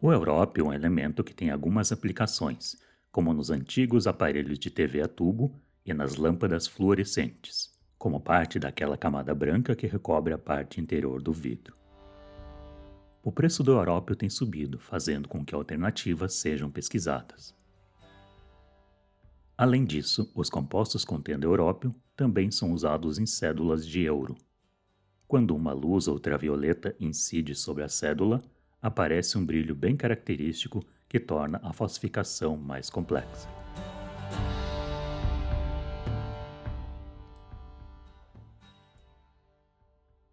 O európio é um elemento que tem algumas aplicações, como nos antigos aparelhos de TV a tubo e nas lâmpadas fluorescentes, como parte daquela camada branca que recobre a parte interior do vidro. O preço do európio tem subido, fazendo com que alternativas sejam pesquisadas. Além disso, os compostos contendo európio também são usados em cédulas de euro. Quando uma luz ultravioleta incide sobre a cédula, aparece um brilho bem característico que torna a falsificação mais complexa.